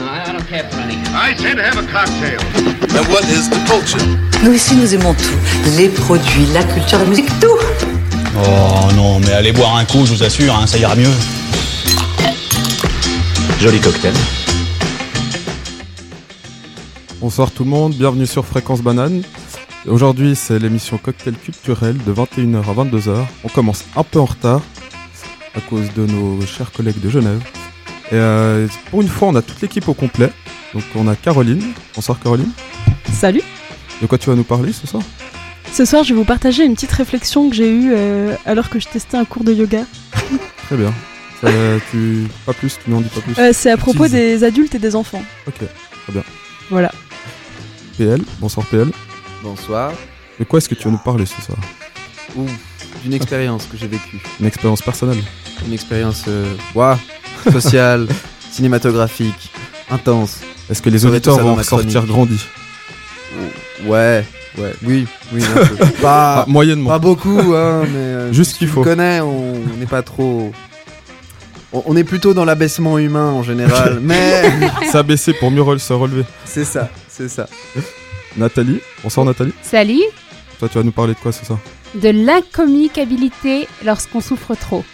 No, I don't care for any. I said have a cocktail. And what is the culture? Nous ici, nous aimons tout. Les produits, la culture, la musique, tout. Oh non, mais allez boire un coup, je vous assure, hein, ça ira mieux. Joli cocktail. Bonsoir tout le monde, bienvenue sur Fréquence Banane. Aujourd'hui, c'est l'émission Cocktail Culturel de 21h à 22h. On commence un peu en retard à cause de nos chers collègues de Genève. Et euh, pour une fois, on a toute l'équipe au complet. Donc on a Caroline. Bonsoir Caroline. Salut. De quoi tu vas nous parler ce soir? Ce soir, je vais vous partager une petite réflexion que j'ai eue euh, alors que je testais un cours de yoga. Très bien. Ça, tu... Pas plus, tu n'en dis pas plus. Euh, c'est à propos des adultes et des enfants. Ok, très bien. Voilà. PL, bonsoir PL. Bonsoir. De quoi est-ce que tu vas nous parler ce soir? Ouh, d'une expérience que j'ai vécue. Une expérience personnelle Une expérience euh, ouah, sociale, cinématographique, intense. Est-ce que les auditeurs vont ma sortir grandis Ouais, ouais, oui, oui, un peu. pas, Ah, Moyennement. pas beaucoup, hein, mais euh, Juste ce qu'il faut. me connais, on n'est pas trop. On, on est plutôt dans l'abaissement humain en général, mais S'abaisser pour mieux se relever. c'est ça, c'est ça. Nathalie, bonsoir Nathalie. Salut Toi, tu vas nous parler de quoi ce soir De l'incommunicabilité lorsqu'on souffre trop.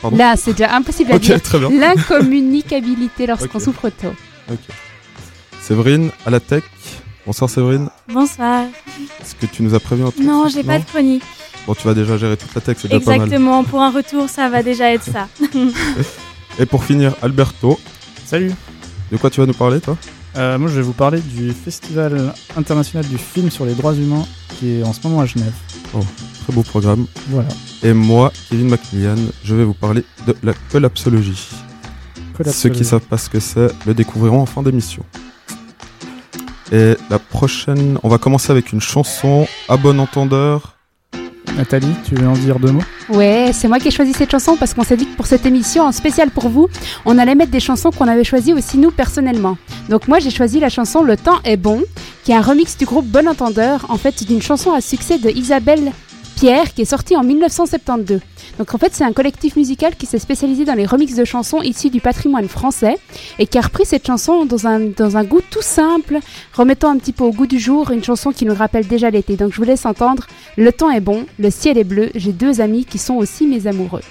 Pardon Là, c'est déjà impossible à dire. Ok, très bien. L'incommunicabilité lorsqu'on souffre trop. Ok. Séverine, à la tech. Bonsoir Séverine. Bonsoir. Est-ce que tu nous as prévu un truc Non, j'ai pas de chronique. Bon, tu vas déjà gérer toute la tech, c'est déjà pas mal. Exactement, pour un retour, ça va déjà être ça. Et pour finir, Alberto, Salut, de quoi tu vas nous parler toi? Euh, moi je vais vous parler du Festival international du film sur les droits humains qui est en ce moment à Genève. Très beau programme. Voilà. Et moi, Kevin McMillan, je vais vous parler de la collapsologie. Ceux qui savent pas ce que c'est le découvriront en fin d'émission. Et la prochaine, on va commencer avec une chanson à bon entendeur. Nathalie, tu veux en dire deux mots? Ouais, c'est moi qui ai choisi cette chanson parce qu'on s'est dit que pour cette émission, en spécial pour vous, on allait mettre des chansons qu'on avait choisies aussi nous personnellement. Donc moi, j'ai choisi la chanson Le temps est bon, qui est un remix du groupe Bon Entendeur, en fait d'une chanson à succès de Isabelle Qui est sortie en 1972. Donc en fait, c'est un collectif musical qui s'est spécialisé dans les remixes de chansons issues du patrimoine français et qui a repris cette chanson dans un, dans un goût tout simple, remettant un petit peu au goût du jour, une chanson qui nous rappelle déjà l'été. Donc je vous laisse entendre Le temps est bon, le ciel est bleu, j'ai deux amis qui sont aussi mes amoureux.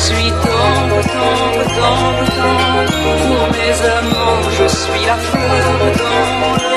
Suis tendre, tendre, tendre, tendre Pour mes amants, je suis la fleur dans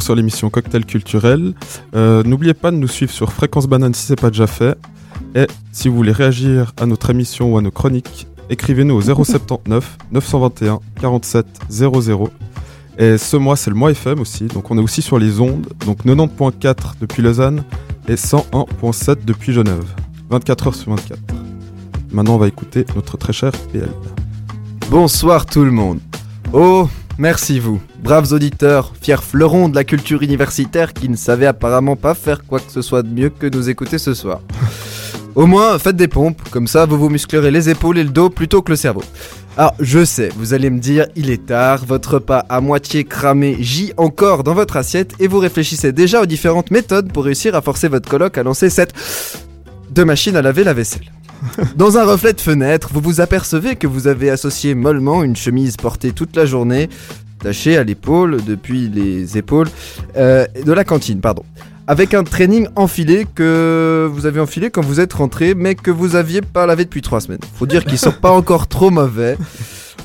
sur l'émission Cocktail Culturel. Euh, N'oubliez pas de nous suivre sur Fréquence Banane si c'est pas déjà fait. Et si vous voulez réagir à notre émission ou à nos chroniques, écrivez-nous au 079 921 47 00. Et ce mois, c'est le mois FM aussi, donc on est aussi sur les ondes, donc 90.4 depuis Lausanne et 101.7 depuis Genève. 24 heures sur 24. Maintenant, on va écouter notre très cher PL. Bonsoir tout le monde. Oh, merci vous, braves auditeurs, fiers fleurons de la culture universitaire qui ne savaient apparemment pas faire quoi que ce soit de mieux que nous écouter ce soir. Au moins, faites des pompes, comme ça vous vous musclerez les épaules et le dos plutôt que le cerveau. Alors, je sais, vous allez me dire, il est tard, votre repas à moitié cramé gît encore dans votre assiette et vous réfléchissez déjà aux différentes méthodes pour réussir à forcer votre coloc à lancer cette de machine à laver la vaisselle. Dans un reflet de fenêtre, vous vous apercevez que vous avez associé mollement une chemise portée toute la journée, tachée à l'épaule, depuis les épaules, euh, de la cantine, pardon. Avec un training enfilé que vous avez enfilé quand vous êtes rentré, mais que vous aviez pas lavé depuis trois semaines. Faut dire qu'ils sont pas encore trop mauvais.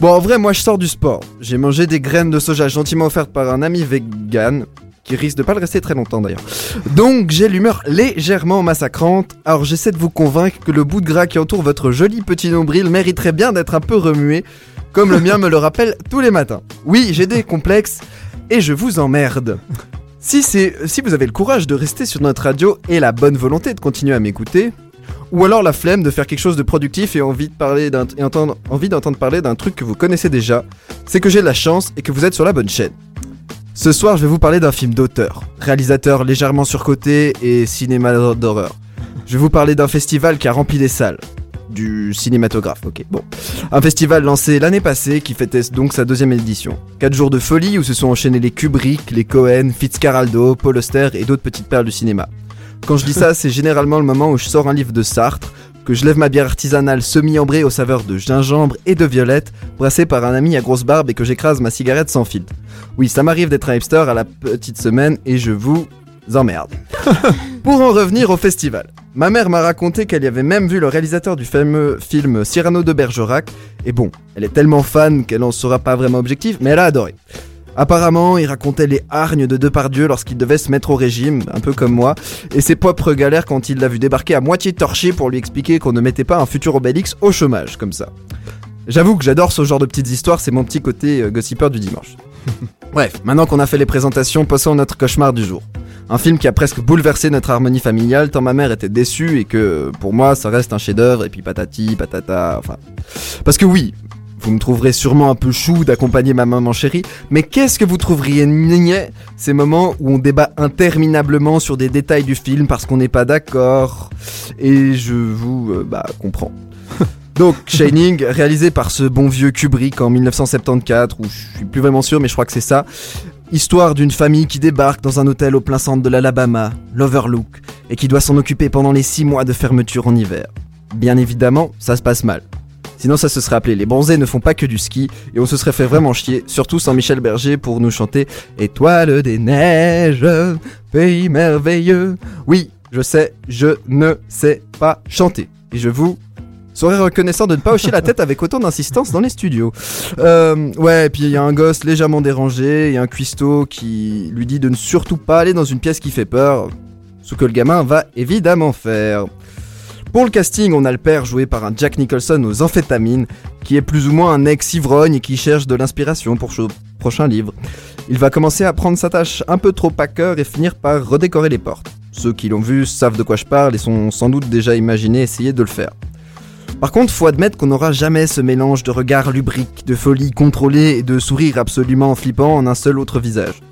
Bon, en vrai, moi je sors du sport. J'ai mangé des graines de soja gentiment offertes par un ami vegan, qui risque de pas le rester très longtemps d'ailleurs. Donc j'ai l'humeur légèrement massacrante, alors j'essaie de vous convaincre que le bout de gras qui entoure votre joli petit nombril mériterait bien d'être un peu remué, comme le mien me le rappelle tous les matins. Oui, j'ai des complexes, et je vous emmerde. Si, c'est, si vous avez le courage de rester sur notre radio et la bonne volonté de continuer à m'écouter, ou alors la flemme de faire quelque chose de productif et envie, envie d'entendre parler d'un truc que vous connaissez déjà, c'est que j'ai de la chance et que vous êtes sur la bonne chaîne. Ce soir, je vais vous parler d'un film d'auteur, réalisateur légèrement surcoté et cinéma d'horreur. Je vais vous parler d'un festival qui a rempli des salles. Du cinématographe, ok, bon. Un festival lancé l'année passée qui fêtait donc sa deuxième édition. Quatre jours de folie où se sont enchaînés les Kubrick, les Cohen, Fitzcarraldo, Paul Auster et d'autres petites perles du cinéma. Quand je dis ça, c'est généralement le moment où je sors un livre de Sartre, que je lève ma bière artisanale semi-ambrée aux saveurs de gingembre et de violette, brassée par un ami à grosse barbe et que j'écrase ma cigarette sans filtre. Oui, ça m'arrive d'être un hipster à la petite semaine et je vous emmerde. Pour en revenir au festival, ma mère m'a raconté qu'elle y avait même vu le réalisateur du fameux film Cyrano de Bergerac, et bon, elle est tellement fan qu'elle en sera pas vraiment objective, mais elle a adoré. Apparemment, il racontait les hargnes de Depardieu lorsqu'il devait se mettre au régime, un peu comme moi, et ses propres galères quand il l'a vu débarquer à moitié torché pour lui expliquer qu'on ne mettait pas un futur Obélix au chômage, comme ça. J'avoue que j'adore ce genre de petites histoires, c'est mon petit côté euh, gossipeur du dimanche. Bref, maintenant qu'on a fait les présentations, passons à notre cauchemar du jour. Un film qui a presque bouleversé notre harmonie familiale tant ma mère était déçue et que pour moi ça reste un chef-d'œuvre et puis patati patata, enfin. Parce que oui, vous me trouverez sûrement un peu chou d'accompagner ma maman chérie, mais qu'est-ce que vous trouveriez niais ces moments où on débat interminablement sur des détails du film parce qu'on n'est pas d'accord? Et je vous euh, bah comprends. Donc Shining, réalisé par ce bon vieux Kubrick en 1974, ou je suis plus vraiment sûr, mais je crois que c'est ça. Histoire d'une famille qui débarque dans un hôtel au plein centre de l'Alabama, l'Overlook, et qui doit s'en occuper pendant les 6 mois de fermeture en hiver. Bien évidemment, ça se passe mal. Sinon ça se serait appelé Les Bronzés ne font pas que du ski, et on se serait fait vraiment chier, surtout sans Michel Berger pour nous chanter Étoile des neiges, pays merveilleux. Oui, je sais, je ne sais pas chanter. Et je vous serais reconnaissant de ne pas hocher la tête avec autant d'insistance dans les studios. Euh, ouais, puis il y a un gosse légèrement dérangé, et un cuistot qui lui dit de ne surtout pas aller dans une pièce qui fait peur, ce que le gamin va évidemment faire. Pour le casting, on a le père joué par un Jack Nicholson aux amphétamines, qui est plus ou moins un ex-ivrogne et qui cherche de l'inspiration pour son prochain livre. Il va commencer à prendre sa tâche un peu trop à cœur et finir par redécorer les portes. Ceux qui l'ont vu savent de quoi je parle et sont sans doute déjà imaginé essayer de le faire. Par contre, faut admettre qu'on n'aura jamais ce mélange de regards lubriques, de folie contrôlée et de sourire absolument flippant en un seul autre visage.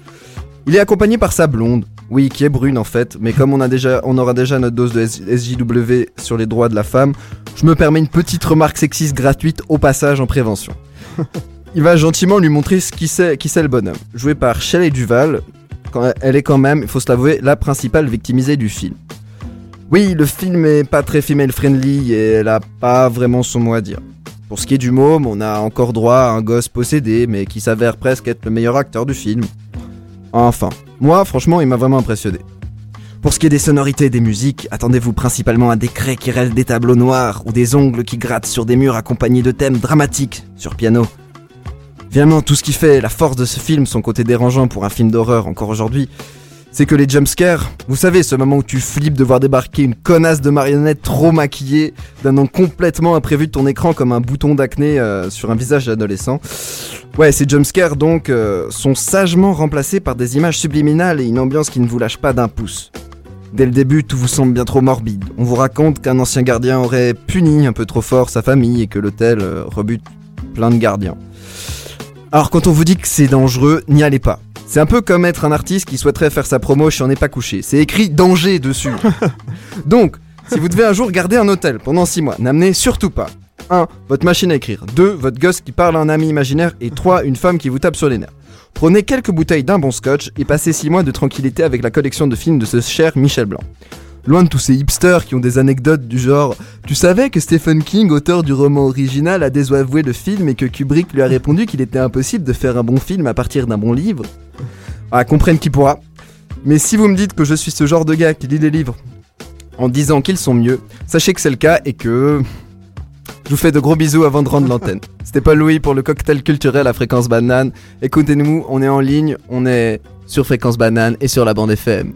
Il est accompagné par sa blonde, oui, qui est brune en fait, mais comme on, aura déjà notre dose de SJW sur les droits de la femme, je me permets une petite remarque sexiste gratuite au passage en prévention. Il va gentiment lui montrer ce qui c'est, qui c'est le bonhomme. Joué par Shelley Duval, elle est quand même, il faut se l'avouer, la principale victimisée du film. Oui, le film est pas très female friendly et elle a pas vraiment son mot à dire. Pour ce qui est du môme, on a encore droit à un gosse possédé, mais qui s'avère presque être le meilleur acteur du film. Enfin, moi, franchement, il m'a vraiment impressionné. Pour ce qui est des sonorités et des musiques, attendez-vous principalement à des craies qui rêvent des tableaux noirs ou des ongles qui grattent sur des murs accompagnés de thèmes dramatiques sur piano. Finalement, tout ce qui fait la force de ce film, son côté dérangeant pour un film d'horreur encore aujourd'hui, c'est que les jumpscares, vous savez, ce moment où tu flippes de voir débarquer une connasse de marionnette trop maquillée, d'un nom complètement imprévu de ton écran comme un bouton d'acné euh, sur un visage d'adolescent. Ouais, ces jumpscares donc euh, sont sagement remplacés par des images subliminales et une ambiance qui ne vous lâche pas d'un pouce. Dès le début, tout vous semble bien trop morbide. On vous raconte qu'un ancien gardien aurait puni un peu trop fort sa famille et que l'hôtel euh, rebute plein de gardiens. Alors quand on vous dit que c'est dangereux, n'y allez pas. C'est un peu comme être un artiste qui souhaiterait faire sa promo chez On n'est pas couché. C'est écrit danger dessus. Donc, si vous devez un jour garder un hôtel pendant 6 mois, n'amenez surtout pas 1. Votre machine à écrire 2. Votre gosse qui parle à un ami imaginaire et 3. Une femme qui vous tape sur les nerfs. Prenez quelques bouteilles d'un bon scotch et passez 6 mois de tranquillité avec la collection de films de ce cher Michel Blanc. Loin de tous ces hipsters qui ont des anecdotes du genre Tu savais que Stephen King, auteur du roman original, a désavoué le film et que Kubrick lui a répondu qu'il était impossible de faire un bon film à partir d'un bon livre? Ah, comprenne qui pourra. Mais si vous me dites que je suis ce genre de gars qui lit les livres en disant qu'ils sont mieux, sachez que c'est le cas et que. Je vous fais de gros bisous avant de rendre l'antenne. C'était Paul Louis pour le cocktail culturel à fréquence banane. Écoutez-nous, on est en ligne, on est sur fréquence banane et sur la bande FM.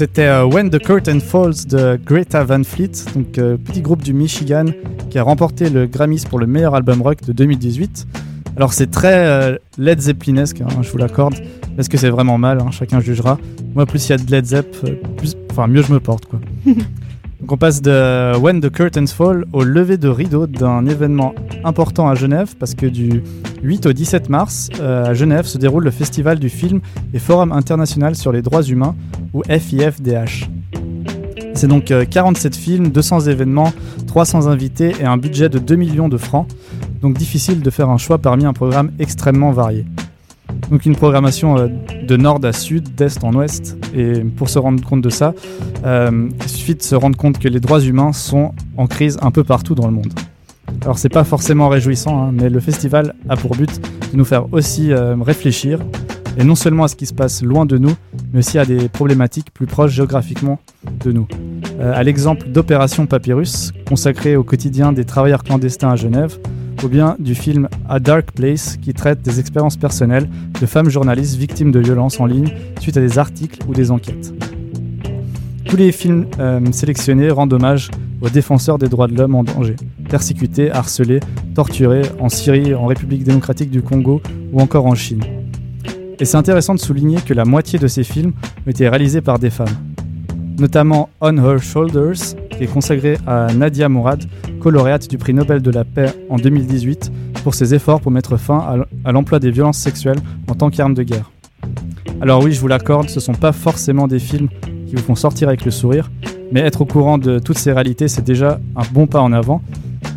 C'était euh, When the Curtain Falls de Greta Van Fleet, donc euh, petit groupe du Michigan qui a remporté le Grammys pour le meilleur album rock de 2018. Alors c'est très euh, Led Zeppelinesque, hein, je vous l'accorde. Est-ce que c'est vraiment mal hein, Chacun jugera. Moi, plus il y a de Led Zepp, plus, enfin mieux je me porte quoi. On passe de When the Curtains Fall au lever de rideau d'un événement important à Genève parce que du 8 au 17 mars euh, à Genève se déroule le festival du film et Forum international sur les droits humains ou FIFDH. C'est donc euh, 47 films, 200 événements, 300 invités et un budget de 2 millions de francs. Donc difficile de faire un choix parmi un programme extrêmement varié. Donc une programmation euh, de nord à sud, d'est en ouest. Et pour se rendre compte de ça, euh, il suffit de se rendre compte que les droits humains sont en crise un peu partout dans le monde. Alors c'est pas forcément réjouissant, hein, mais le festival a pour but de nous faire aussi euh, réfléchir, et non seulement à ce qui se passe loin de nous, mais aussi à des problématiques plus proches géographiquement de nous. À l'exemple d'Opération Papyrus, consacrée au quotidien des travailleurs clandestins à Genève, ou bien du film A Dark Place qui traite des expériences personnelles de femmes journalistes victimes de violences en ligne suite à des articles ou des enquêtes. Tous les films euh, sélectionnés rendent hommage aux défenseurs des droits de l'homme en danger, persécutés, harcelés, torturés en Syrie, en République démocratique du Congo ou encore en Chine. Et c'est intéressant de souligner que la moitié de ces films ont été réalisés par des femmes, notamment On Her Shoulders, est consacré à Nadia Mourad, co-lauréate du prix Nobel de la paix en 2018, pour ses efforts pour mettre fin à l'emploi des violences sexuelles en tant qu'arme de guerre. Alors oui, je vous l'accorde, ce sont pas forcément des films qui vous font sortir avec le sourire, mais être au courant de toutes ces réalités, c'est déjà un bon pas en avant.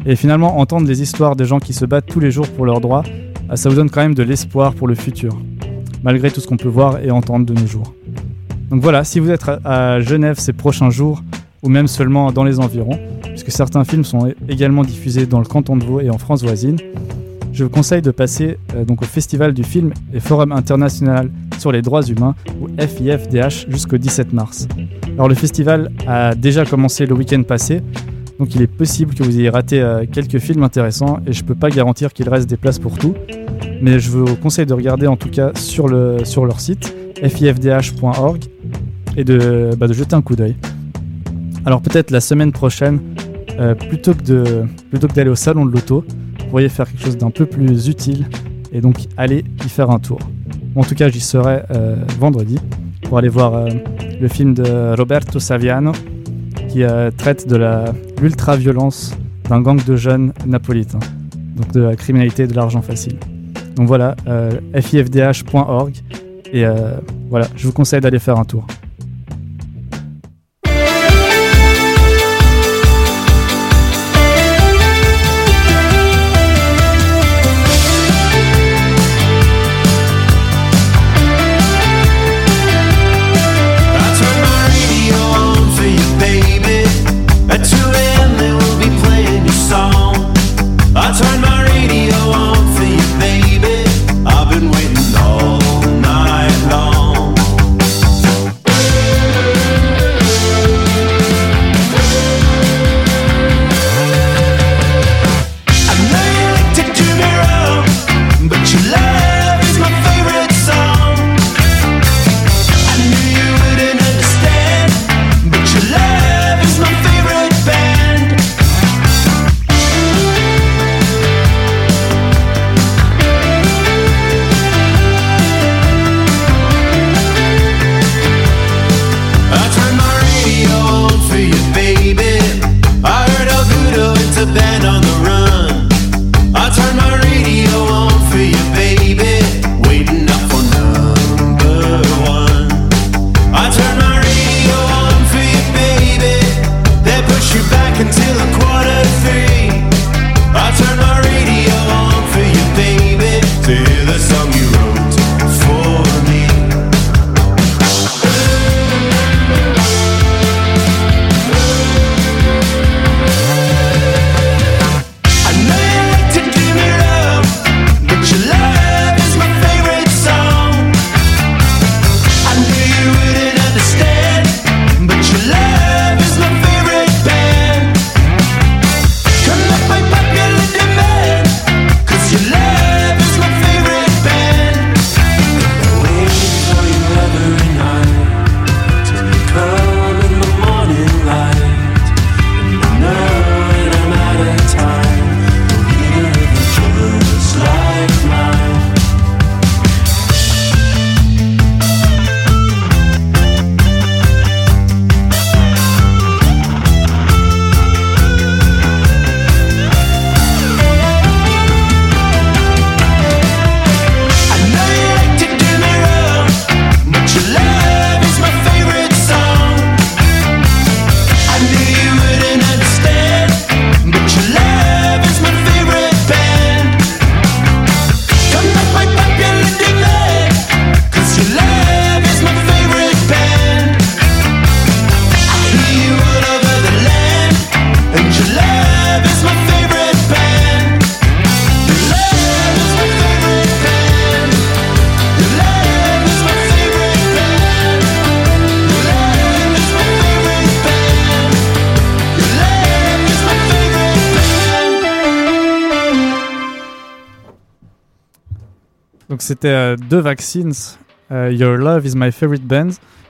Et finalement, entendre les histoires des gens qui se battent tous les jours pour leurs droits, ah, ça vous donne quand même de l'espoir pour le futur, malgré tout ce qu'on peut voir et entendre de nos jours. Donc voilà, si vous êtes à Genève ces prochains jours, ou même seulement dans les environs, puisque certains films sont également diffusés dans le canton de Vaud et en France voisine, je vous conseille de passer euh, donc au Festival du film et Forum international sur les droits humains, ou FIFDH, jusqu'au 17 mars. Alors le festival a déjà commencé le week-end passé, donc il est possible que vous ayez raté euh, quelques films intéressants, et je peux pas garantir qu'il reste des places pour tout, mais je vous conseille de regarder en tout cas sur, le, sur leur site, fifdh.org, et de, bah, de jeter un coup d'œil. Alors peut-être la semaine prochaine, euh, plutôt que d'aller au salon de l'auto, vous pourriez faire quelque chose d'un peu plus utile et donc aller y faire un tour. En tout cas, j'y serai euh, vendredi pour aller voir euh, le film de Roberto Saviano qui traite de l'ultra-violence d'un gang de jeunes napolitains, donc de la criminalité et de l'argent facile. Donc voilà, fifdh.org et voilà, je vous conseille d'aller faire un tour. C'était euh, deux vaccines, euh, Your Love is My Favorite Band.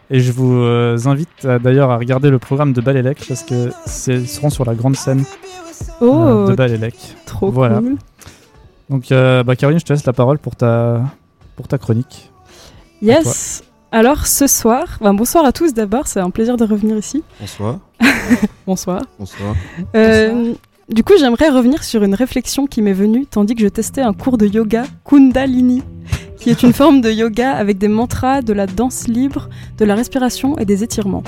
Et je vous euh, invite euh, d'ailleurs à regarder le programme de Balélec parce que c'est- ils seront sur la grande scène euh, Oh, de Balélec. trop voilà. cool. Donc, euh, bah, Caroline, je te laisse la parole pour ta, pour ta chronique. Yes. Alors ce soir, ben, bonsoir à tous d'abord, c'est un plaisir de revenir ici. Bonsoir. Bonsoir. Bonsoir. Euh, du coup, j'aimerais revenir sur une réflexion qui m'est venue tandis que je testais un cours de yoga Kundalini, qui est une forme de yoga avec des mantras, de la danse libre, de la respiration et des étirements.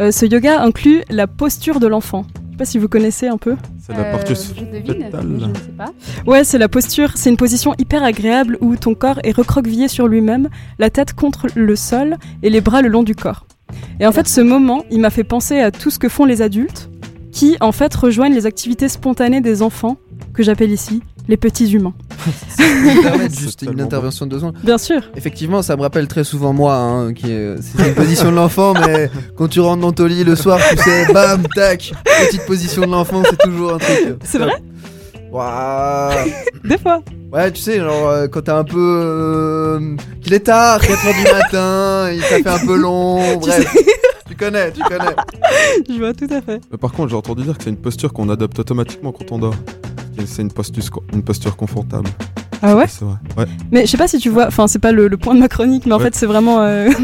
Euh, ce yoga inclut la posture de l'enfant. Je sais pas si vous connaissez un peu. C'est la partie Euh, je devine, je ne sais pas. Ouais, c'est la posture. C'est une position hyper agréable où ton corps est recroquevillé sur lui-même, la tête contre le sol et les bras le long du corps. Et en fait, ce moment, il m'a fait penser à tout ce que font les adultes, qui en fait rejoignent les activités spontanées des enfants, que j'appelle ici les petits humains. Juste une intervention de deux secondes. Bien sûr. Effectivement, ça me rappelle très souvent moi, hein, qui est, c'est une position de l'enfant, mais quand tu rentres dans ton lit le soir, tu sais, bam, tac, petite position de l'enfant, c'est toujours un truc. C'est vrai Waouh. Des fois. Ouais, tu sais, genre euh, quand t'es un peu. euh, qu'il est tard, 4h du matin, il ça fait un peu long, Tu bref. Tu connais, tu connais. Je vois tout à fait. Mais par contre, j'ai entendu dire que c'est une posture qu'on adopte automatiquement quand on dort. Et C'est une posture, une posture confortable. Ah ouais C'est vrai. Ouais. Mais je sais pas si tu vois, enfin c'est pas le, le point de ma chronique, mais en Ouais. fait c'est vraiment euh,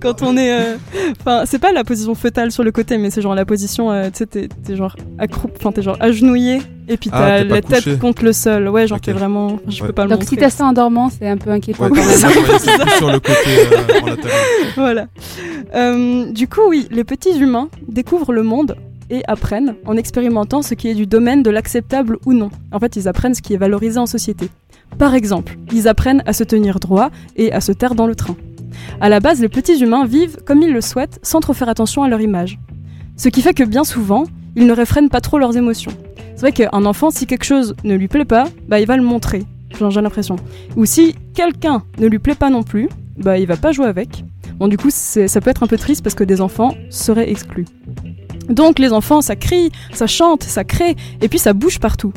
quand on est, euh, enfin c'est pas la position fœtale sur le côté, mais c'est genre la position, euh, tu sais t'es genre accroupi, enfin t'es genre agenouillé et puis Ah, t'as pas la tête contre le sol, ouais genre Ok. t'es vraiment, enfin, je Ouais. peux pas le Donc si montrer. t'as ça en dormant, c'est un peu inquiétant Ouais, quand même. sur le côté euh, en voilà. Euh, du coup, oui, les petits humains découvrent le monde et apprennent en expérimentant ce qui est du domaine de l'acceptable ou non. En fait, ils apprennent ce qui est valorisé en société. Par exemple, ils apprennent à se tenir droit et à se taire dans le train. À la base, les petits humains vivent comme ils le souhaitent sans trop faire attention à leur image. Ce qui fait que bien souvent, ils ne réfrènent pas trop leurs émotions. C'est vrai qu'un enfant, si quelque chose ne lui plaît pas, bah il va le montrer. J'ai l'impression. Ou si quelqu'un ne lui plaît pas non plus, bah il va pas jouer avec. Bon, du coup, ça peut être un peu triste parce que des enfants seraient exclus. Donc, les enfants, ça crie, ça chante, ça crée, et puis ça bouge partout.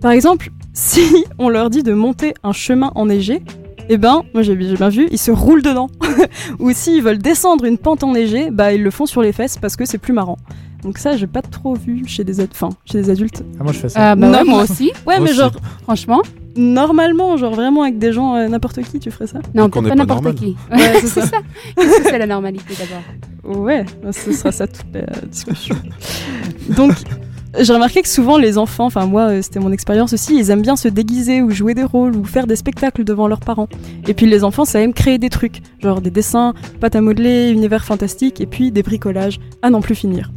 Par exemple, si on leur dit de monter un chemin enneigé, eh ben, moi j'ai bien vu, ils se roulent dedans. Ou s'ils veulent descendre une pente enneigée, bah ils le font sur les fesses parce que c'est plus marrant. Donc ça, j'ai pas trop vu chez des, ad- enfin, chez des adultes. Ah, moi, je fais ça. Ah bah ouais, Non. moi aussi, Ouais, mais Aussi. genre, franchement. Normalement, genre vraiment avec des gens, euh, n'importe qui, tu ferais ça Non, pas pas n'importe normal. qui. Ouais, c'est ça. Qu'est-ce que c'est la normalité d'abord Ouais, bah, ce sera ça toute la discussion. Donc, j'ai remarqué que souvent les enfants, enfin moi euh, c'était mon expérience aussi, ils aiment bien se déguiser ou jouer des rôles ou faire des spectacles devant leurs parents. Et puis les enfants, ça aime créer des trucs, genre des dessins, pâte à modeler, univers fantastique et puis des bricolages à n'en plus finir.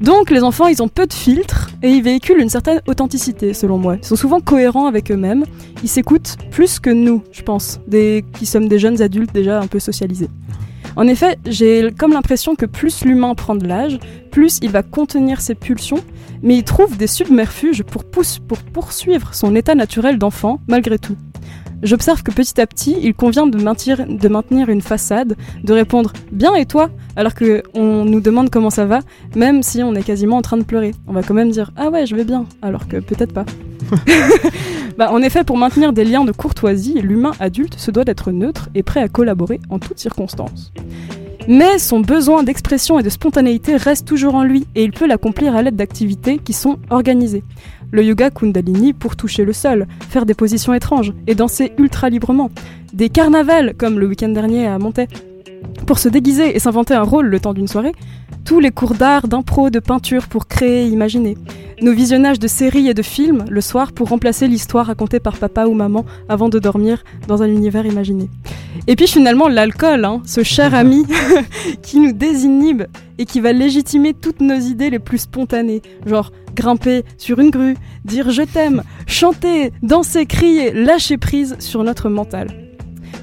Donc les enfants, ils ont peu de filtres et ils véhiculent une certaine authenticité selon moi. Ils sont souvent cohérents avec eux-mêmes, ils s'écoutent plus que nous, je pense, des qui sommes des jeunes adultes déjà un peu socialisés. En effet, j'ai comme l'impression que plus l'humain prend de l'âge, plus il va contenir ses pulsions, mais il trouve des submerfuges pour, poursuivre son état naturel d'enfant malgré tout. J'observe que petit à petit, il convient de maintenir, de maintenir une façade, de répondre bien et toi, alors que on nous demande comment ça va, même si on est quasiment en train de pleurer. On va quand même dire ah ouais, je vais bien, alors que peut-être pas. Bah, en effet, pour maintenir des liens de courtoisie, l'humain adulte se doit d'être neutre et prêt à collaborer en toutes circonstances. Mais son besoin d'expression et de spontanéité reste toujours en lui et il peut l'accomplir à l'aide d'activités qui sont organisées. Le yoga Kundalini pour toucher le sol, faire des positions étranges et danser ultra librement. Des carnavals comme le week-end dernier à Montaix. Pour se déguiser et s'inventer un rôle le temps d'une soirée. Tous les cours d'art, d'impro, de peinture pour créer imaginer. Nos visionnages de séries et de films le soir pour remplacer l'histoire racontée par papa ou maman avant de dormir dans un univers imaginé. Et puis finalement l'alcool, hein, ce cher ami qui nous désinhibe et qui va légitimer toutes nos idées les plus spontanées, genre grimper sur une grue, dire je t'aime, chanter, danser, crier, lâcher prise sur notre mental.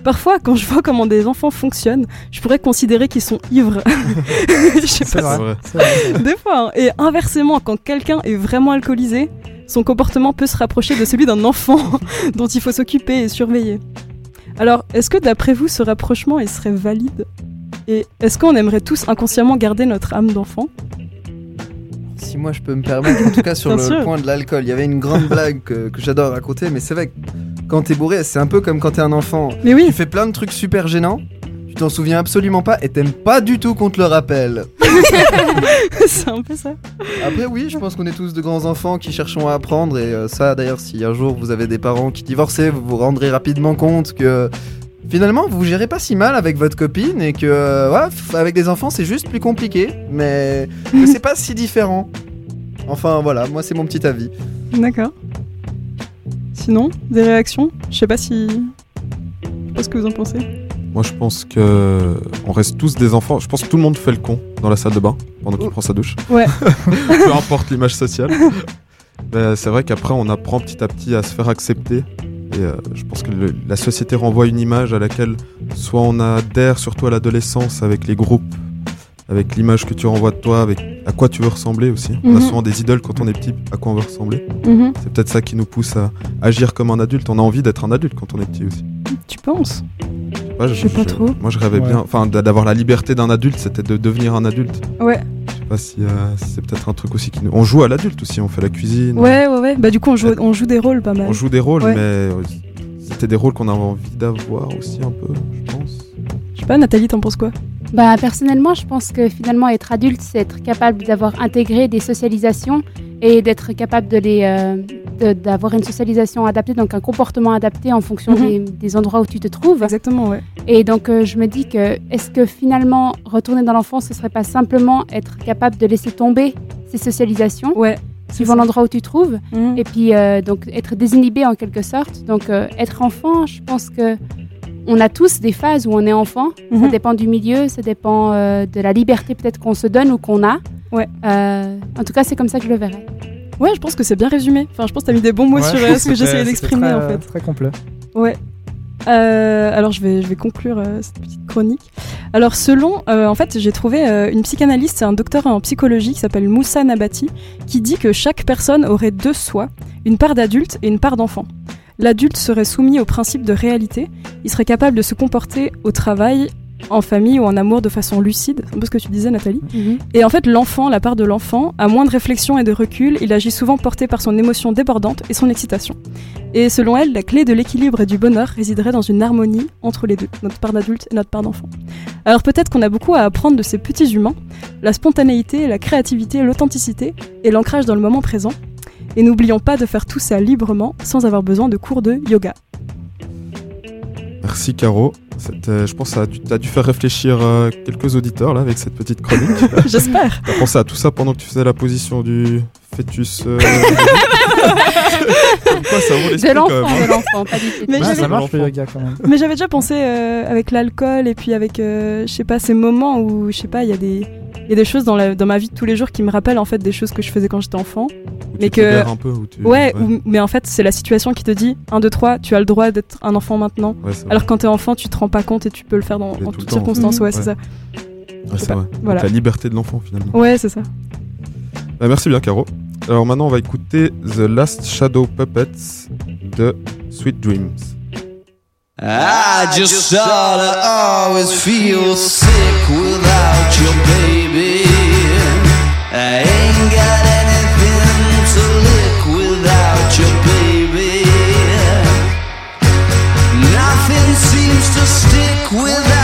Parfois, quand je vois comment des enfants fonctionnent, je pourrais considérer qu'ils sont ivres. je sais C'est pas vrai. Vrai. des fois. hein. Et inversement, quand quelqu'un est vraiment alcoolisé, son comportement peut se rapprocher de celui d'un enfant dont il faut s'occuper et surveiller. Alors, est-ce que d'après vous, ce rapprochement il serait valide? Et est-ce qu'on aimerait tous inconsciemment garder notre âme d'enfant? Si moi je peux me permettre, en tout cas sur le point de l'alcool, il y avait une grande blague que, que j'adore raconter, mais c'est vrai que quand t'es bourré, c'est un peu comme quand t'es un enfant. Mais oui. Tu fais plein de trucs super gênants, tu t'en souviens absolument pas et t'aimes pas du tout qu'on te le rappelle. c'est un peu ça. Après oui, je pense qu'on est tous de grands enfants qui cherchons à apprendre et euh, ça d'ailleurs si un jour vous avez des parents qui divorcent, vous vous rendrez rapidement compte que finalement vous gérez pas si mal avec votre copine et que euh, ouais, avec des enfants c'est juste plus compliqué mais que c'est pas si différent. Enfin voilà, moi c'est mon petit avis. D'accord. Sinon, des réactions? Je sais pas si. Je sais pas ce que vous en pensez. Moi, je pense que on reste tous des enfants. Je pense que tout le monde fait le con dans la salle de bain pendant qu'il prend sa douche. Ouais. Peu importe l'image sociale. C'est vrai qu'après, on apprend petit à petit à se faire accepter. Et euh, je pense que le- la société renvoie une image à laquelle soit on adhère, surtout à l'adolescence, avec les groupes, avec l'image que tu renvoies de toi, avec à quoi tu veux ressembler aussi. On a Mhm. souvent des idoles quand on est petit, à quoi on veut ressembler. Mhm. C'est peut-être ça qui nous pousse à agir comme un adulte. On a envie d'être un adulte quand on est petit aussi. Tu penses? Ouais, Je sais pas trop. Moi, je rêvais Ouais. bien, enfin, d'a- d'avoir la liberté d'un adulte, c'était de devenir un adulte. Ouais. Je sais pas si, euh, si c'est peut-être un truc aussi qui nous. On joue à l'adulte aussi, on fait la cuisine. Ouais, ouais, ouais. Bah, du coup, on joue, on joue des rôles pas mal. On joue des rôles, Ouais. mais euh, c'était des rôles qu'on avait envie d'avoir aussi un peu, je pense. Je sais pas, Nathalie, t'en penses quoi? Bah, personnellement, je pense que finalement, être adulte, c'est être capable d'avoir intégré des socialisations et d'être capable de les, euh, d'avoir une socialisation adaptée, donc un comportement adapté en fonction Mhm. des, des endroits où tu te trouves. Exactement, ouais. Et donc, euh, je me dis que est-ce que finalement, retourner dans l'enfance, ce serait pas simplement être capable de laisser tomber ces socialisations, Ouais. suivant l'endroit où tu te trouves, Mhm. et puis euh, donc être désinhibé en quelque sorte. Donc, être enfant, je pense que on a tous des phases où on est enfant. Ça Mhm. dépend du milieu, ça dépend euh, de la liberté peut-être qu'on se donne ou qu'on a. Ouais. Euh, en tout cas, c'est comme ça que je le verrais. Ouais, je pense que c'est bien résumé. Enfin, je pense que t'as mis des bons mots Ouais, sur euh, ce que j'essayais d'exprimer très, en fait. Très complet. Ouais. Euh, alors je vais, je vais conclure euh, cette petite chronique. Alors selon, euh, en fait j'ai trouvé euh, une psychanalyste, c'est un docteur en psychologie qui s'appelle Moussa Nabati, qui dit que chaque personne aurait deux soi, une part d'adulte et une part d'enfant. L'adulte serait soumis au principe de réalité, il serait capable de se comporter au travail, en famille ou en amour de façon lucide, c'est un peu ce que tu disais Nathalie. Et en fait, l'enfant, la part de l'enfant, a moins de réflexion et de recul, il agit souvent porté par son émotion débordante et son excitation. Et selon elle, la clé de l'équilibre et du bonheur résiderait dans une harmonie entre les deux, notre part d'adulte et notre part d'enfant. Alors peut-être qu'on a beaucoup à apprendre de ces petits humains, la spontanéité, la créativité, l'authenticité et l'ancrage dans le moment présent. Et n'oublions pas de faire tout ça librement, sans avoir besoin de cours de yoga. Merci Caro. C'était- Je pense que tu as dû faire réfléchir euh, quelques auditeurs là avec cette petite chronique. J'espère. T'as pensé à tout ça pendant que tu faisais la position du fœtus. euh, quoi, ça De l'enfant, hein. de l'enfant, pas du tout. Mais Ouais, j'avais- ça marche le yoga quand même. Mais j'avais déjà pensé euh, avec l'alcool et puis avec, euh, je sais pas, ces moments où, je sais pas, il y a des, il y a des choses dans, la- dans ma vie de tous les jours qui me rappellent en fait des choses que je faisais quand j'étais enfant. Où mais tu que- un peu, où tu- Ouais, où- mais en fait, c'est la situation qui te dit 1, 2, 3, tu as le droit d'être un enfant maintenant. Ouais. Alors quand t'es enfant, tu te rends pas compte et tu peux le faire dans, en tout toutes circonstances. Ouais, c'est Ouais. ça. Ouais, c'est vrai. Voilà. La liberté de l'enfant finalement. Ouais, c'est ça. Bah, merci bien Caro. Alors maintenant on va écouter The Last Shadow Puppets de Sweet Dreams. I just sorta always feel sick without you, baby. I ain't got anything to lick without you, baby. Nothing seems to stick without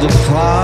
the clouds.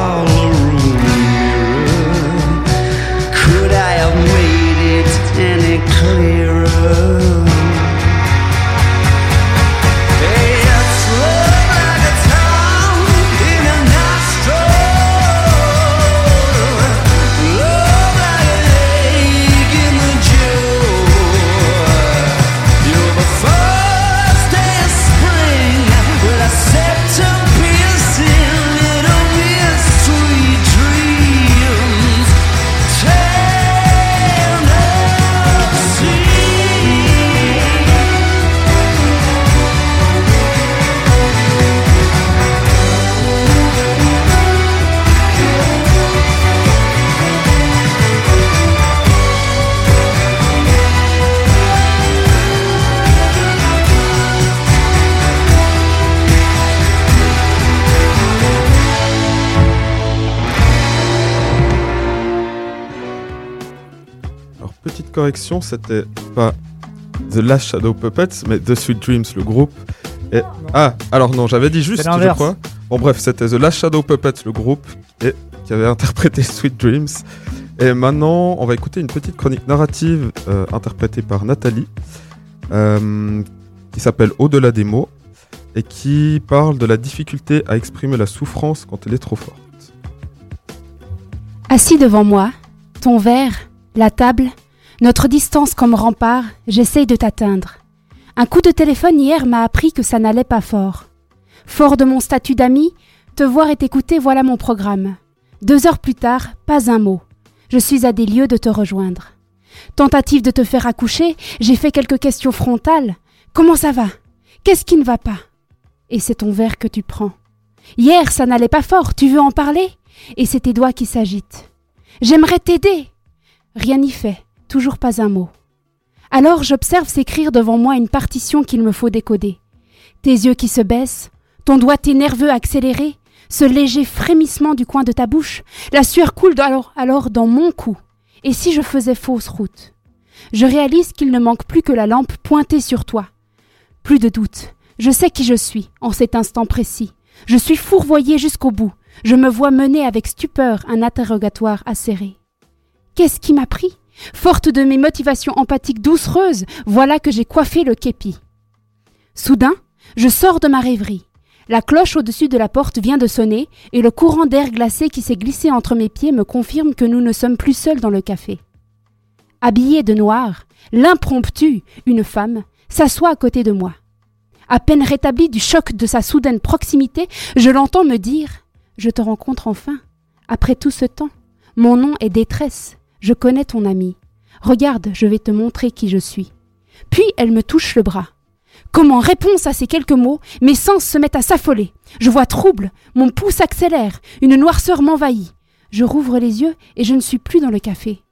Correction, c'était pas The Last Shadow Puppets, mais The Sweet Dreams, le groupe. Et... Ah, alors non, j'avais dit juste, je crois. Bon, bref, c'était The Last Shadow Puppets, le groupe, et qui avait interprété Sweet Dreams. Et maintenant, on va écouter une petite chronique narrative euh, interprétée par Nathalie, euh, qui s'appelle Au-delà des mots, et qui parle de la difficulté à exprimer la souffrance quand elle est trop forte. Assis devant moi, ton verre, la table, notre distance comme rempart, j'essaye de t'atteindre. Un coup de téléphone hier m'a appris que ça n'allait pas fort. Fort de mon statut d'ami, te voir et t'écouter, voilà mon programme. Deux heures plus tard, pas un mot. Je suis à des lieux de te rejoindre. Tentative de te faire accoucher, j'ai fait quelques questions frontales. Comment ça va? Qu'est-ce qui ne va pas? Et c'est ton verre que tu prends. Hier, ça n'allait pas fort, tu veux en parler? Et c'est tes doigts qui s'agitent. J'aimerais t'aider. Rien n'y fait, toujours pas un mot. Alors j'observe s'écrire devant moi une partition qu'il me faut décoder. Tes yeux qui se baissent, ton doigté nerveux accéléré, ce léger frémissement du coin de ta bouche, la sueur coule alors, alors dans mon cou. Et si je faisais fausse route? Je réalise qu'il ne manque plus que la lampe pointée sur toi. Plus de doute. Je sais qui je suis en cet instant précis. Je suis fourvoyée jusqu'au bout. Je me vois mener avec stupeur un interrogatoire acéré. Qu'est-ce qui m'a pris? Forte de mes motivations empathiques doucereuses, voilà que j'ai coiffé le képi. Soudain, je sors de ma rêverie. La cloche au-dessus de la porte vient de sonner et le courant d'air glacé qui s'est glissé entre mes pieds me confirme que nous ne sommes plus seuls dans le café. Habillée de noir, l'impromptu, une femme, s'assoit à côté de moi. À peine rétablie du choc de sa soudaine proximité, je l'entends me dire Je te rencontre enfin. Après tout ce temps, mon nom est détresse. Je connais ton ami. Regarde, je vais te montrer qui je suis. Puis elle me touche le bras. Comme en réponse à ces quelques mots, mes sens se mettent à s'affoler. Je vois trouble, mon pouce accélère, une noirceur m'envahit. Je rouvre les yeux et je ne suis plus dans le café.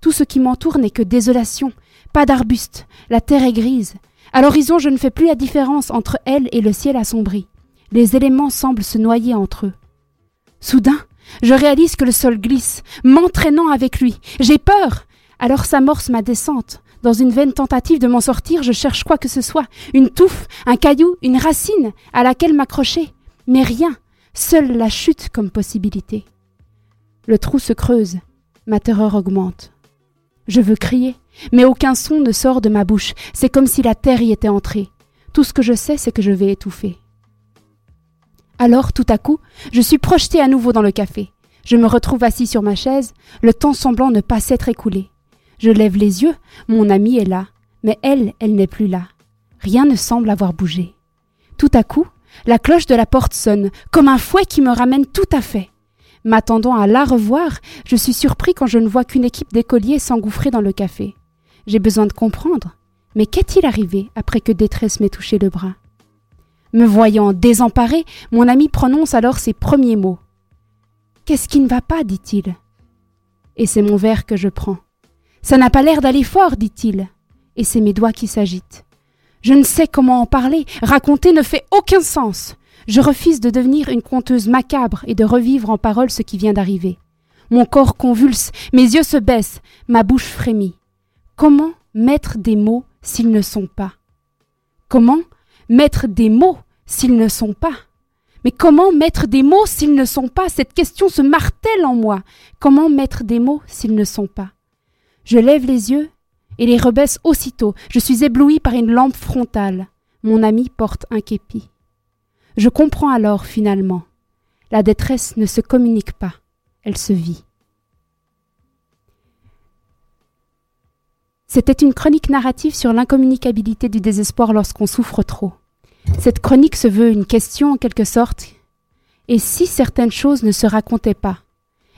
Tout ce qui m'entoure n'est que désolation, pas d'arbustes, la terre est grise. À l'horizon, je ne fais plus la différence entre elle et le ciel assombri. Les éléments semblent se noyer entre eux. Soudain, je réalise que le sol glisse, m'entraînant avec lui. J'ai peur. Alors s'amorce ma descente. Dans une vaine tentative de m'en sortir, je cherche quoi que ce soit, une touffe, un caillou, une racine à laquelle m'accrocher. Mais rien, seule la chute comme possibilité. Le trou se creuse, ma terreur augmente. Je veux crier, mais aucun son ne sort de ma bouche, c'est comme si la terre y était entrée. Tout ce que je sais, c'est que je vais étouffer. Alors, tout à coup, je suis projetée à nouveau dans le café. Je me retrouve assis sur ma chaise, le temps semblant ne pas s'être écoulé. Je lève les yeux, mon amie est là, mais elle, elle n'est plus là. Rien ne semble avoir bougé. Tout à coup, la cloche de la porte sonne, comme un fouet qui me ramène tout à fait. M'attendant à la revoir, je suis surpris quand je ne vois qu'une équipe d'écoliers s'engouffrer dans le café. J'ai besoin de comprendre. Mais qu'est-il arrivé après que détresse m'ait touché le bras? Me voyant désemparé, mon ami prononce alors ses premiers mots. Qu'est-ce qui ne va pas dit-il. Et c'est mon verre que je prends. Ça n'a pas l'air d'aller fort, dit-il. Et c'est mes doigts qui s'agitent. Je ne sais comment en parler, raconter ne fait aucun sens. Je refuse de devenir une conteuse macabre et de revivre en paroles ce qui vient d'arriver. Mon corps convulse, mes yeux se baissent, ma bouche frémit. Comment mettre des mots s'ils ne sont pas? Comment mettre des mots s'ils ne sont pas Mais comment mettre des mots s'ils ne sont pas? Cette question se martèle en moi. Comment mettre des mots s'ils ne sont pas? Je lève les yeux et les rebaisse aussitôt. Je suis ébloui par une lampe frontale. Mon ami porte un képi. Je comprends alors finalement. La détresse ne se communique pas, elle se vit. C'était une chronique narrative sur l'incommunicabilité du désespoir lorsqu'on souffre trop. Cette chronique se veut une question en quelque sorte. Et si certaines choses ne se racontaient pas?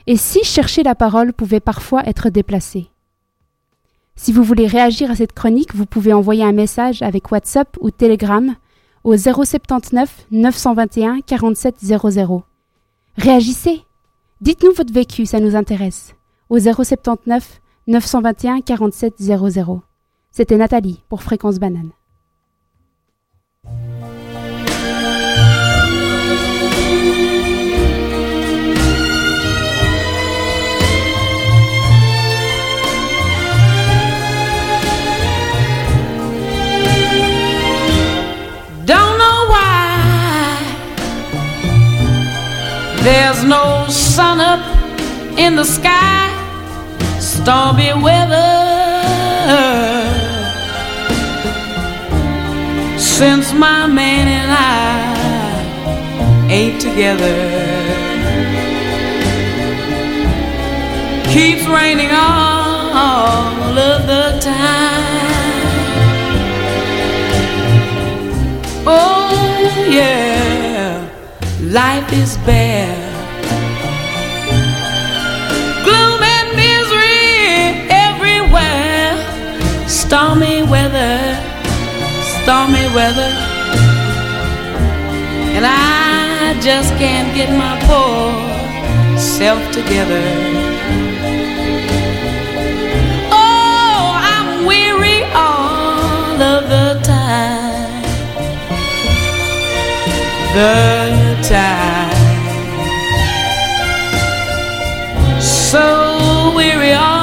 Et si chercher la parole pouvait parfois être déplacé? Si vous voulez réagir à cette chronique, vous pouvez envoyer un message avec WhatsApp ou Telegram au 079 921 47 00. Réagissez Dites-nous votre vécu, ça nous intéresse. Au 079 921 47 00. C'était Nathalie pour Fréquence Banane. Don't know why there's no sun up in the sky. Stormy weather. Since my man and I ain't together, keeps raining all of the time. Oh, yeah, life is bare. Stormy weather, stormy weather. And I just can't get my poor self together. Oh, I'm weary all of the time. The time. So weary all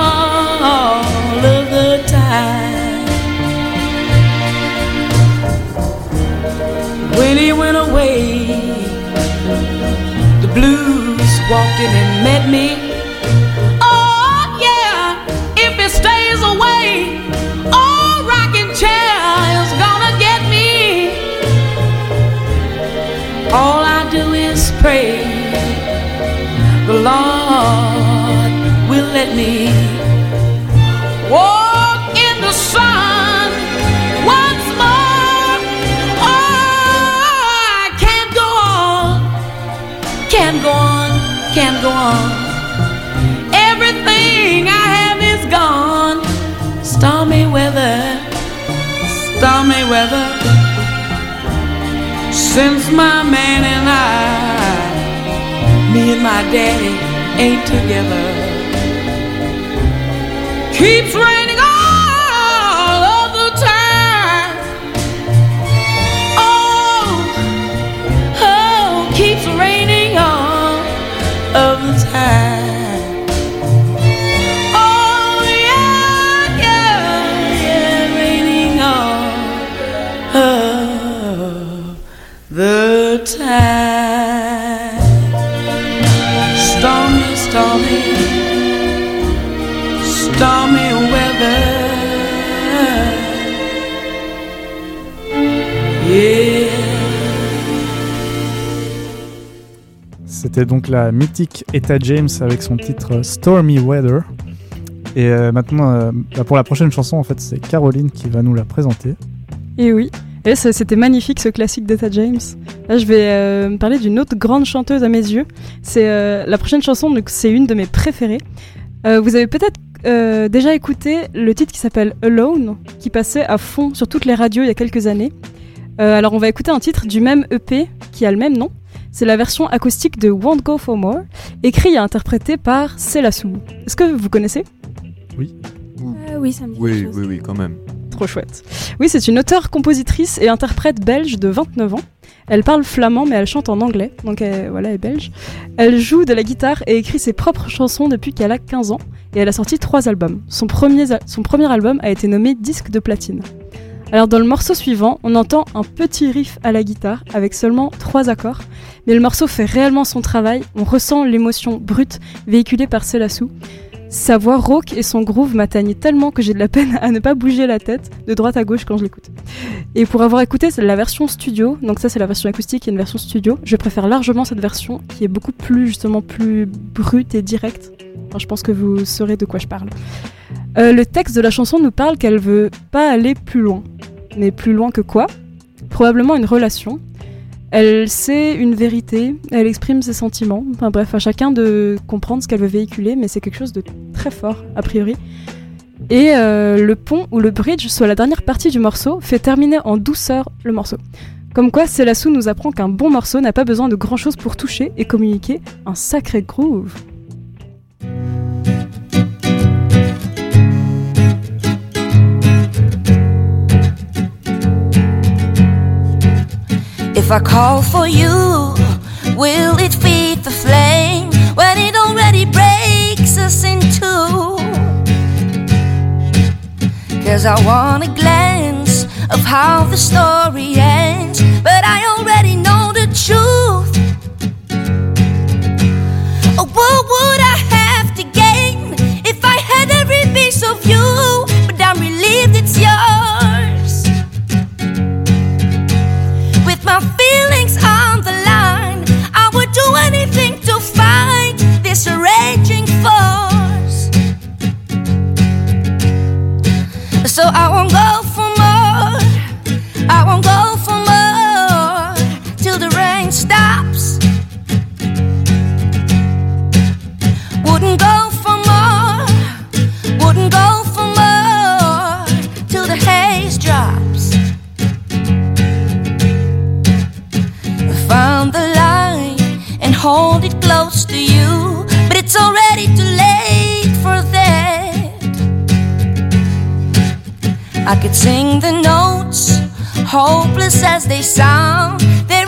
He went away, the blues walked in and met me. Oh, yeah, if he stays away, all rocking chair is gonna get me. All I do is pray the Lord will let me walk go on. Everything I have is gone. Stormy weather, stormy weather. Since my man and I, me and my daddy ain't together. Keeps raining the time. Stormy, stormy, stormy weather. Yeah. C'était donc la mythique Etta James avec son titre Stormy Weather. Et euh, maintenant, euh, bah, pour la prochaine chanson, en fait, c'est Caroline qui va nous la présenter. Et oui. Et c'était magnifique ce classique d'Etta James. Là, je vais euh, me parler d'une autre grande chanteuse à mes yeux. C'est euh, la prochaine chanson, donc c'est une de mes préférées. Euh, vous avez peut-être euh, déjà écouté le titre qui s'appelle Alone, qui passait à fond sur toutes les radios il y a quelques années. Euh, alors, on va écouter un titre du même EP qui a le même nom. C'est la version acoustique de Won't Go For More, écrit et interprété par Selassou. Est-ce que vous connaissez? Oui. Euh, oui, ça me dit Oui, quelque chose. oui, oui, quand même. Trop chouette. Oui, c'est une auteure, compositrice et interprète belge de 29 ans. Elle parle flamand, mais elle chante en anglais, donc elle, voilà, elle est belge. Elle joue de la guitare et écrit ses propres chansons depuis qu'elle a 15 ans, et elle a sorti trois albums. Son premier, son premier album a été nommé Disque de platine. Alors dans le morceau suivant, on entend un petit riff à la guitare avec seulement trois accords, mais le morceau fait réellement son travail, on ressent l'émotion brute véhiculée par Selassou. Sa voix rauque et son groove m'atteignent tellement que j'ai de la peine à ne pas bouger la tête de droite à gauche quand je l'écoute. Et pour avoir écouté la version studio, donc ça c'est la version acoustique et une version studio, je préfère largement cette version qui est beaucoup plus justement plus brute et directe. Je pense que vous saurez de quoi je parle. Euh, le texte de la chanson nous parle qu'elle veut pas aller plus loin. Mais plus loin que quoi? Probablement une relation. Elle sait une vérité, elle exprime ses sentiments. Enfin bref, à chacun de comprendre ce qu'elle veut véhiculer, mais c'est quelque chose de très fort, a priori. Et euh, le pont ou le bridge, soit la dernière partie du morceau, fait terminer en douceur le morceau. Comme quoi, Selassou nous apprend qu'un bon morceau n'a pas besoin de grand chose pour toucher et communiquer un sacré groove. If I call for you, will it feed the flame when it already breaks us in two? Cause I want a glance of how the story ends, but I already know the truth. Oh, what would I have to gain if I had every piece of you? But I'm relieved it's yours. My feelings on the line, I would do anything to fight this raging force. So I won't hold it close to you, but it's already too late for that. I could sing the notes, hopeless as they sound. They're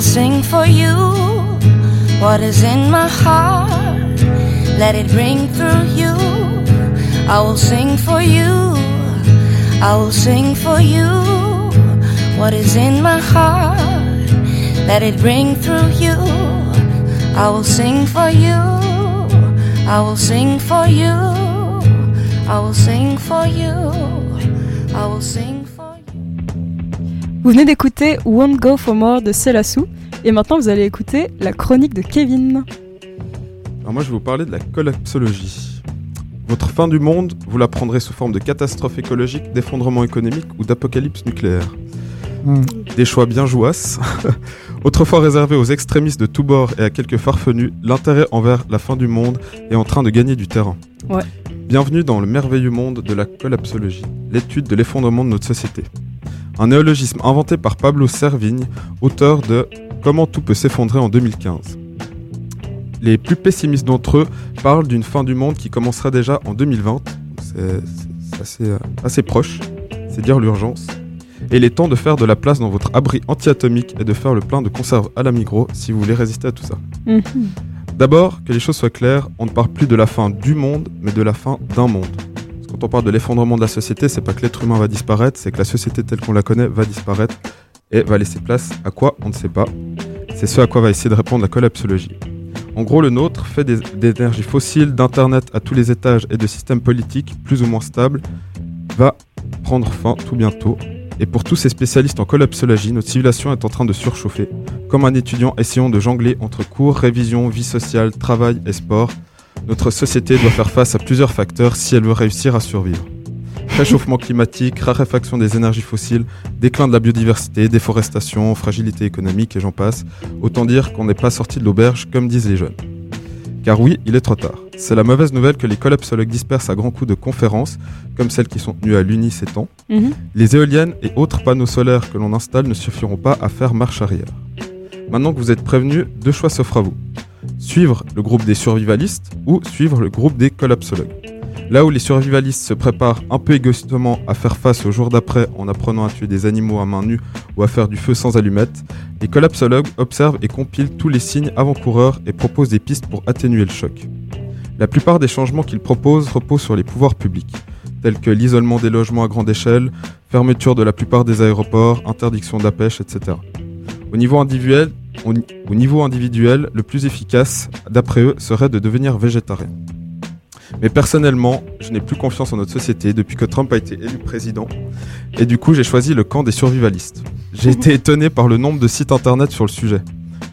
I'll sing for you. What is in my heart, let it ring through you. I will sing for you. I will sing for you. What is in my heart, let it ring through you. I will sing for you. I will sing for you. I will sing for you. I will sing Vous venez d'écouter Won't Go For More de Selassou et maintenant vous allez écouter la chronique de Kevin. Alors moi je vais vous parler de la collapsologie. Votre fin du monde, vous la prendrez sous forme de catastrophe écologique, d'effondrement économique ou d'apocalypse nucléaire. Hmm. Des choix bien jouasses. Autrefois réservés aux extrémistes de tous bords et à quelques farfelus, l'intérêt envers la fin du monde est en train de gagner du terrain. Ouais. Bienvenue dans le merveilleux monde de la collapsologie, l'étude de l'effondrement de notre société. Un néologisme inventé par Pablo Servigne, auteur de Comment tout peut s'effondrer en 2015. Les plus pessimistes d'entre eux parlent d'une fin du monde qui commencera déjà en 2020. C'est assez, euh, assez proche, c'est dire l'urgence. Et il est temps de faire de la place dans votre abri anti-atomique et de faire le plein de conserves à la Migros si vous voulez résister à tout ça. Mhm. D'abord, que les choses soient claires, on ne parle plus de la fin du monde, mais de la fin d'un monde. Quand on parle de l'effondrement de la société, c'est pas que l'être humain va disparaître, c'est que la société telle qu'on la connaît va disparaître et va laisser place à quoi on ne sait pas. C'est ce à quoi va essayer de répondre la collapsologie. En gros, le nôtre, fait des- d'énergie fossile, d'internet à tous les étages et de systèmes politiques plus ou moins stables, va prendre fin tout bientôt. Et pour tous ces spécialistes en collapsologie, notre civilisation est en train de surchauffer. Comme un étudiant essayant de jongler entre cours, révision, vie sociale, travail et sport, notre société doit faire face à plusieurs facteurs si elle veut réussir à survivre. Réchauffement climatique, raréfaction des énergies fossiles, déclin de la biodiversité, déforestation, fragilité économique et j'en passe. Autant dire qu'on n'est pas sorti de l'auberge comme disent les jeunes. Car oui, il est trop tard. C'est la mauvaise nouvelle que les collapsologues dispersent à grands coups de conférences, comme celles qui sont tenues à l'Uni ces temps. Mhm. Les éoliennes et autres panneaux solaires que l'on installe ne suffiront pas à faire marche arrière. Maintenant que vous êtes prévenus, deux choix s'offrent à vous. Suivre le groupe des survivalistes ou suivre le groupe des collapsologues. Là où les survivalistes se préparent un peu égoïstement à faire face au jour d'après en apprenant à tuer des animaux à main nue ou à faire du feu sans allumette, les collapsologues observent et compilent tous les signes avant-coureurs et proposent des pistes pour atténuer le choc. La plupart des changements qu'ils proposent reposent sur les pouvoirs publics, tels que l'isolement des logements à grande échelle, fermeture de la plupart des aéroports, interdiction de la pêche, etc. Au niveau individuel, au, au niveau individuel le plus efficace, d'après eux, serait de devenir végétarien. Mais personnellement, je n'ai plus confiance en notre société depuis que Trump a été élu président. Et du coup, j'ai choisi le camp des survivalistes. J'ai été étonné par le nombre de sites internet sur le sujet.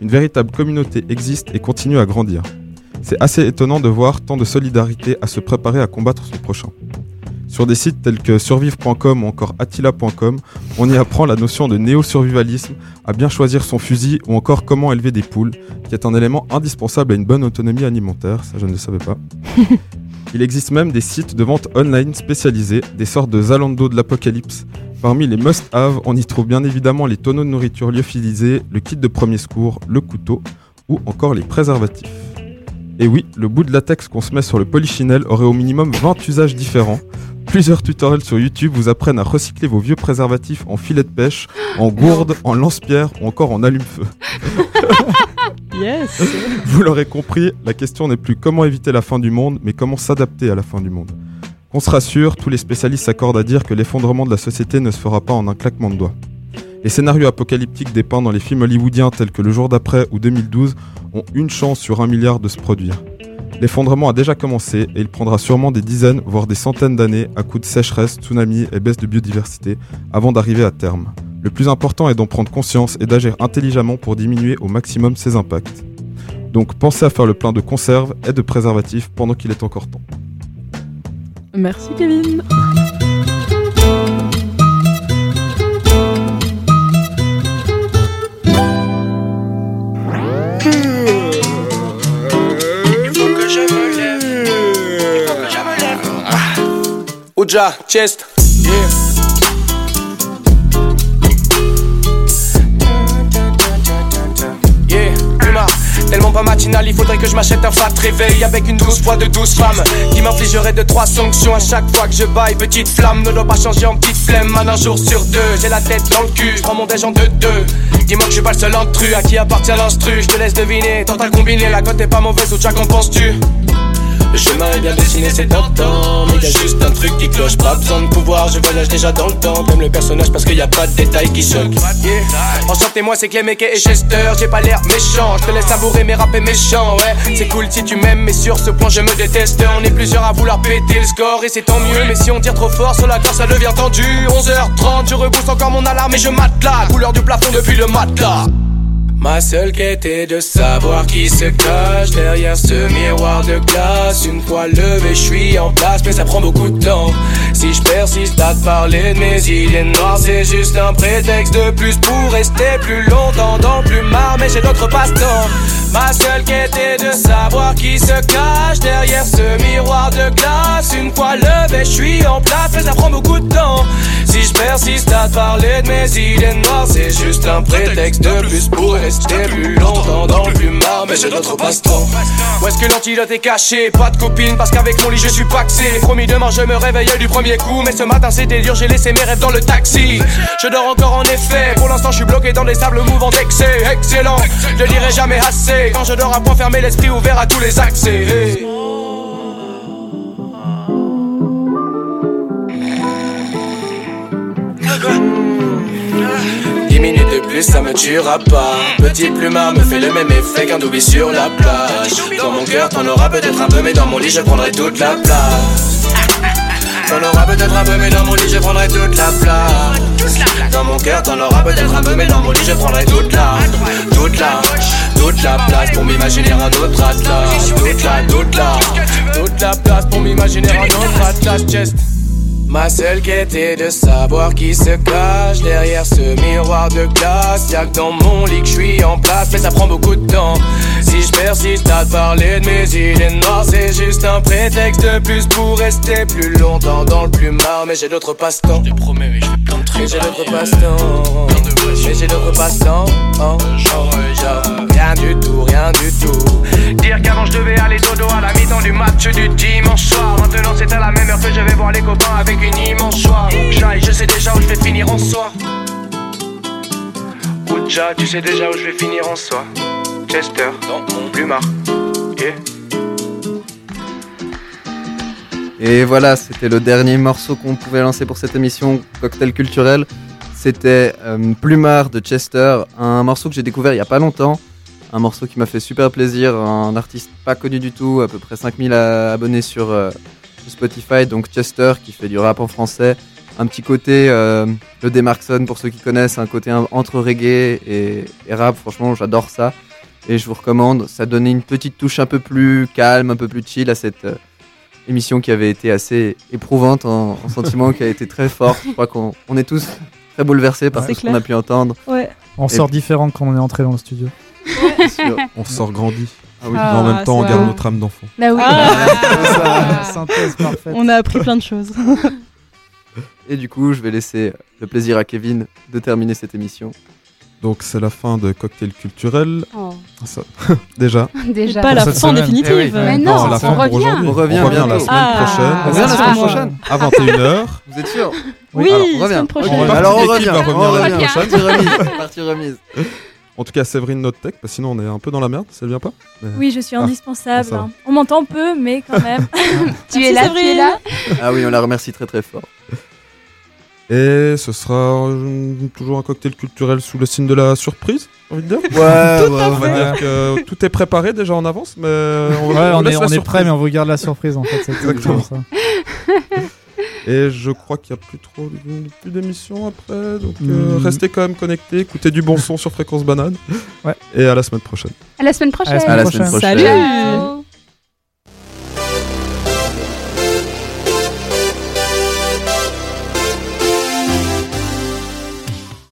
Une véritable communauté existe et continue à grandir. C'est assez étonnant de voir tant de solidarité à se préparer à combattre son prochain. Sur des sites tels que survive.com ou encore attila.com, on y apprend la notion de néo-survivalisme, à bien choisir son fusil ou encore comment élever des poules, qui est un élément indispensable à une bonne autonomie alimentaire, ça je ne le savais pas. Il existe même des sites de vente online spécialisés, des sortes de Zalando de l'apocalypse. Parmi les must-have, on y trouve bien évidemment les tonneaux de nourriture lyophilisés, le kit de premier secours, le couteau ou encore les préservatifs. Et oui, le bout de latex qu'on se met sur le polichinelle aurait au minimum 20 usages différents. Plusieurs tutoriels sur YouTube vous apprennent à recycler vos vieux préservatifs en filet de pêche, en gourde, en lance-pierre ou encore en allume-feu. Yes Vous l'aurez compris, la question n'est plus comment éviter la fin du monde, mais comment s'adapter à la fin du monde. Qu'on se rassure, tous les spécialistes s'accordent à dire que l'effondrement de la société ne se fera pas en un claquement de doigts. Les scénarios apocalyptiques dépeints dans les films hollywoodiens tels que Le jour d'après ou 2012 ont une chance sur un milliard de se produire. L'effondrement a déjà commencé et il prendra sûrement des dizaines, voire des centaines d'années à coups de sécheresse, tsunami et baisse de biodiversité avant d'arriver à terme. Le plus important est d'en prendre conscience et d'agir intelligemment pour diminuer au maximum ses impacts. Donc pensez à faire le plein de conserves et de préservatifs pendant qu'il est encore temps. Merci Kevin. Oja, chest. Yeah. Tellement pas matinal, il faudrait que je m'achète un fat réveil avec une douce fois de douze femmes qui m'infligerait de trois sanctions à chaque fois que je baille. Petite flamme ne doit pas changer en petite flemme, man, un jour sur deux. J'ai la tête dans le cul, je prends mon déj en deux deux. Dis-moi que je suis pas le seul intrus à qui appartient l'instru. Je te laisse deviner, tente à combiner, la cote est pas mauvaise ou qu'en penses-tu? Le chemin est bien dessiné, c'est tentant. Mais y'a juste un truc qui cloche, pas besoin de pouvoir. Je voyage déjà dans le temps, comme le personnage parce qu'il y a pas de détails qui choquent. Yeah. Enchantez-moi, c'est Clem et Chester. J'ai pas l'air méchant, je te laisse savourer mes rap et. Ouais, c'est cool si tu m'aimes, mais sur ce point je me déteste. On est plusieurs à vouloir péter le score et c'est tant mieux. Mais si on tire trop fort sur la corde, ça devient tendu. 11h30, je rebousse encore mon alarme et je mate la couleur du plafond depuis le matelas. Ma seule quête est de savoir qui se cache derrière ce miroir de glace. Une fois levé, je suis en place, mais ça prend beaucoup de temps. Si je persiste à te parler de mes idées noires, c'est juste un prétexte de plus pour rester plus longtemps dans plus marre, mais j'ai d'autres passe-temps. Ma seule quête est de savoir qui se cache derrière ce miroir de glace. Une fois levé, je suis en place, mais ça prend beaucoup de temps. Si je persiste à parler de mes idées noires, c'est juste un prétexte de plus pour rester plus longtemps dans le plus marre, mais j'ai d'autres passe-temps. Où est-ce que l'antidote est caché? Pas de copine, parce qu'avec mon lit je suis paxé. Promis demain je me réveille du premier coup, mais ce matin c'était dur, j'ai laissé mes rêves dans le taxi. Je dors encore en effet, pour l'instant je suis bloqué dans des sables mouvants d'excès. Excellent, je dirai jamais assez. Quand je dors à point fermé, l'esprit ouvert à tous les accès. Ça me tuera pas. Petit plumard me fait le même effet qu'un doubi sur la plage. Dans mon cœur, t'en auras peut-être un peu, mais dans mon lit, je prendrai toute la place. T'en auras peut-être un peu, mais dans mon lit, je prendrai toute la place. Dans mon cœur, t'en auras peut-être un peu, mais dans mon lit, je prendrai toute la, toute la, toute la place pour m'imaginer un autre atlas. Toute la, toute la, toute la place pour m'imaginer un autre atlas. Ma seule quête est de savoir qui se cache derrière ce miroir de glace. Y'a que dans mon lit que je suis en place, mais ça prend beaucoup de temps. Si je persiste à te parler de mes idées noires, c'est juste un prétexte de plus pour rester plus longtemps dans le plus marre. Mais j'ai d'autres passe-temps. Je promets, mais je fais plein de trucs. Mais j'ai d'autres passe-temps. Mais j'ai d'autres passe-temps. Oh, oh, Rien du tout, rien du tout. Dire qu'avant je devais aller dodo à la mi-temps du match du dimanche soir. Maintenant c'est à la même heure que je vais voir les copains avec une immense joie. Ouja, je sais déjà où je vais finir en soi. Ouja, tu sais déjà où je vais finir en soi. Chester, dans mon plumard. Et voilà, c'était le dernier morceau qu'on pouvait lancer pour cette émission Cocktail Culturel. C'était euh, Plumard de Chester, un morceau que j'ai découvert il y a pas longtemps. Un morceau qui m'a fait super plaisir, un artiste pas connu du tout, à peu près 5000 a- abonnés sur, euh, sur Spotify, donc Chester qui fait du rap en français. Un petit côté, euh, le Demarkson pour ceux qui connaissent, un côté entre reggae et, et rap, franchement j'adore ça. Et je vous recommande, ça donnait une petite touche un peu plus calme, un peu plus chill à cette euh, émission qui avait été assez éprouvante en, en sentiment, qui a été très forte. Je crois qu'on on est tous très bouleversés par tout ce qu'on a pu entendre. Ouais. On Et- sort différent quand on est entré dans le studio. On sort grandi. Ah oui. Mais Ah, en même temps, on garde notre âme d'enfant. Bah oui. Ah. Synthèse parfaite. On a appris plein de choses. Et du coup, je vais laisser le plaisir à Kevin de terminer cette émission. Donc c'est la fin de Cocktail Culturel. Oh. Ça- Déjà. Déjà. Pas la fin semaine. définitive. Eh oui. Mais Non, non, c'est la on fin pour revient. aujourd'hui. On revient la semaine Ah. prochaine. On revient la semaine prochaine. À 21h. Vous êtes sûr Oui, Alors, on revient. semaine prochaine. Ok. Alors on revient. on la revient. semaine prochaine. Partie remise. Partie remise. En tout cas, Séverine notre tech, parce que sinon on est un peu dans la merde, ça vient pas Mais- Oui, je suis Ah, indispensable. hein. On m'entend peu, mais quand même. Tu es là, tu es là. Ah oui, on la remercie très très fort. Et ce sera euh, toujours un cocktail culturel sous le signe de la surprise, j'ai envie de dire. Ouais, On va dire que tout est préparé déjà en avance, mais on, Ouais, on est, la on est surprise. prêt, mais on vous garde la surprise en fait. exactement ça. Et je crois qu'il n'y a plus trop plus d'émissions après, donc euh, Hmm. restez quand même connectés, écoutez du bon son sur Fréquence Banane. Ouais. Et à la semaine prochaine. À la semaine prochaine. À la À la semaine prochaine. Salut.